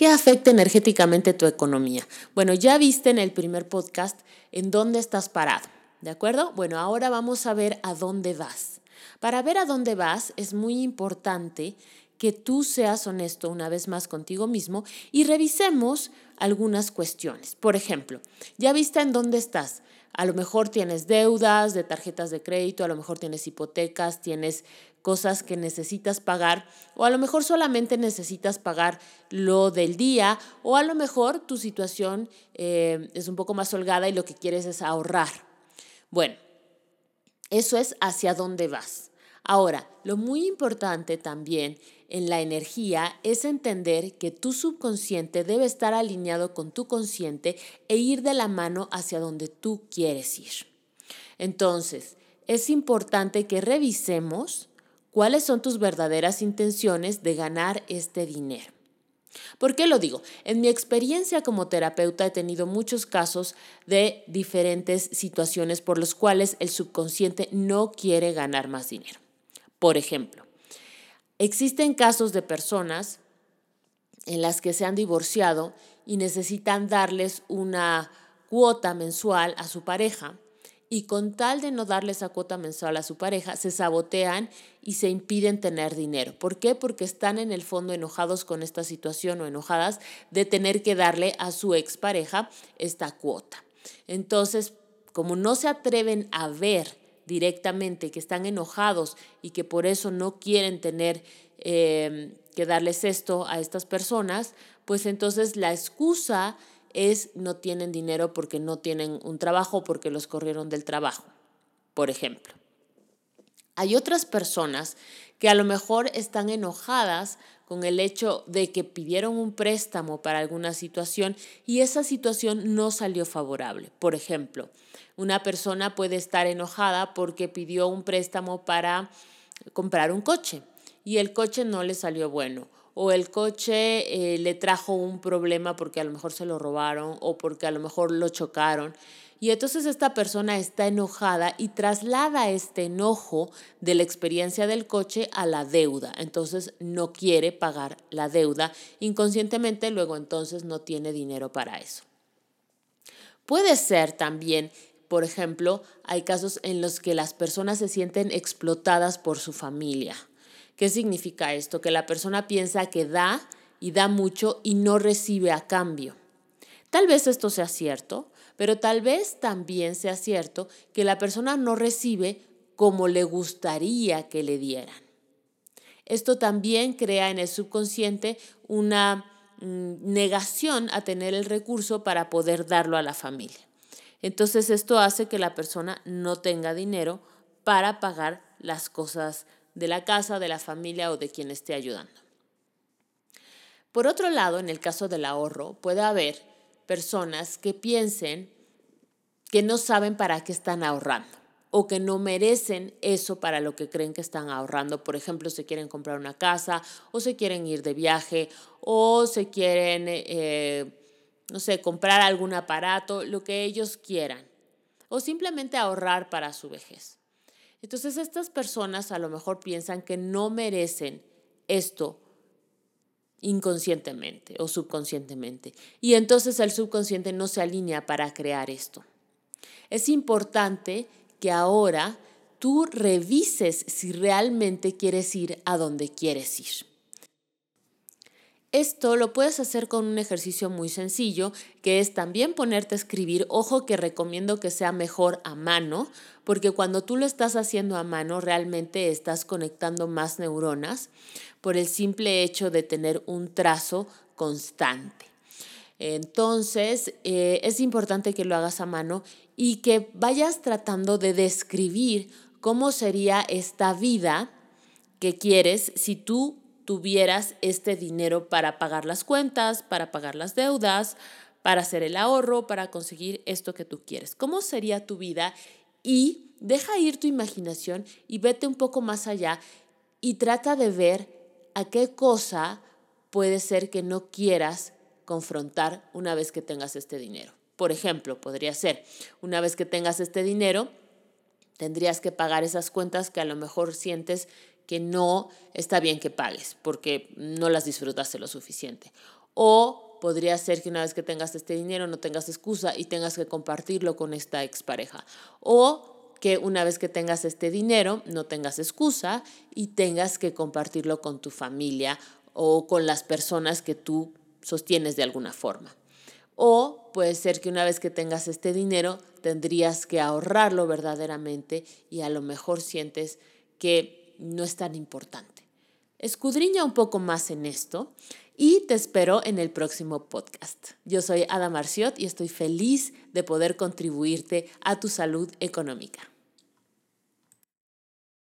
¿Qué afecta energéticamente tu economía? Bueno, ya viste en el primer podcast en dónde estás parado, ¿de acuerdo? Bueno, ahora vamos a ver a dónde vas. Para ver a dónde vas es muy importante que tú seas honesto una vez más contigo mismo y revisemos algunas cuestiones. Por ejemplo, ya viste en dónde estás. A lo mejor tienes deudas de tarjetas de crédito, a lo mejor tienes hipotecas, tienes cosas que necesitas pagar o a lo mejor solamente necesitas pagar lo del día o a lo mejor tu situación eh, es un poco más holgada y lo que quieres es ahorrar. Bueno, eso es hacia dónde vas. Ahora, lo muy importante también en la energía es entender que tu subconsciente debe estar alineado con tu consciente e ir de la mano hacia donde tú quieres ir. Entonces, es importante que revisemos cuáles son tus verdaderas intenciones de ganar este dinero. ¿Por qué lo digo? En mi experiencia como terapeuta he tenido muchos casos de diferentes situaciones por los cuales el subconsciente no quiere ganar más dinero. Por ejemplo, Existen casos de personas en las que se han divorciado y necesitan darles una cuota mensual a su pareja y con tal de no darle esa cuota mensual a su pareja, se sabotean y se impiden tener dinero. ¿Por qué? Porque están en el fondo enojados con esta situación o enojadas de tener que darle a su expareja esta cuota. Entonces, como no se atreven a ver directamente, que están enojados y que por eso no quieren tener em, que darles esto a estas personas, pues entonces la excusa es no tienen dinero porque no tienen un trabajo, porque los corrieron del trabajo, por ejemplo. Hay otras personas que a lo mejor están enojadas con el hecho de que pidieron un préstamo para alguna situación y esa situación no salió favorable. Por ejemplo, una persona puede estar enojada porque pidió un préstamo para comprar un coche y el coche no le salió bueno o el coche eh, le trajo un problema porque a lo mejor se lo robaron o porque a lo mejor lo chocaron y entonces esta persona está enojada y traslada este enojo de la experiencia del coche a la deuda. Entonces no quiere pagar la deuda. Inconscientemente luego entonces no tiene dinero para eso. Puede ser también, por ejemplo, hay casos en los que las personas se sienten explotadas por su familia. ¿Qué significa esto? Que la persona piensa que da y da mucho y no recibe a cambio. Tal vez esto sea cierto, pero tal vez también sea cierto que la persona no recibe como le gustaría que le dieran. Esto también crea en el subconsciente una mm, negación a tener el recurso para poder darlo a la familia. Entonces esto hace que la persona no tenga dinero para pagar las cosas de la casa, de la familia o de quien esté ayudando. Por otro lado, en el caso del ahorro, puede haber personas que piensen que no saben para qué están ahorrando o que no merecen eso para lo que creen que están ahorrando. Por ejemplo, se quieren comprar una casa o se quieren ir de viaje o se quieren, eh, no sé, comprar algún aparato, lo que ellos quieran. O simplemente ahorrar para su vejez. Entonces estas personas a lo mejor piensan que no merecen esto inconscientemente o subconscientemente. Y entonces el subconsciente no se alinea para crear esto. Es importante que ahora tú revises si realmente quieres ir a donde quieres ir. Esto lo puedes hacer con un ejercicio muy sencillo, que es también ponerte a escribir. Ojo que recomiendo que sea mejor a mano, porque cuando tú lo estás haciendo a mano realmente estás conectando más neuronas por el simple hecho de tener un trazo constante. Entonces, eh, es importante que lo hagas a mano y que vayas tratando de describir cómo sería esta vida que quieres si tú tuvieras este dinero para pagar las cuentas, para pagar las deudas, para hacer el ahorro, para conseguir esto que tú quieres. ¿Cómo sería tu vida? Y deja ir tu imaginación y vete un poco más allá y trata de ver a qué cosa puede ser que no quieras confrontar una vez que tengas este dinero. Por ejemplo, podría ser, una vez que tengas este dinero, tendrías que pagar esas cuentas que a lo mejor sientes que no está bien que pagues porque no las disfrutaste lo suficiente. O podría ser que una vez que tengas este dinero no tengas excusa y tengas que compartirlo con esta expareja. O que una vez que tengas este dinero no tengas excusa y tengas que compartirlo con tu familia o con las personas que tú sostienes de alguna forma. O puede ser que una vez que tengas este dinero tendrías que ahorrarlo verdaderamente y a lo mejor sientes que no es tan importante. Escudriña un poco más en esto y te espero en el próximo podcast. Yo soy Ada Marciot y estoy feliz de poder contribuirte a tu salud económica.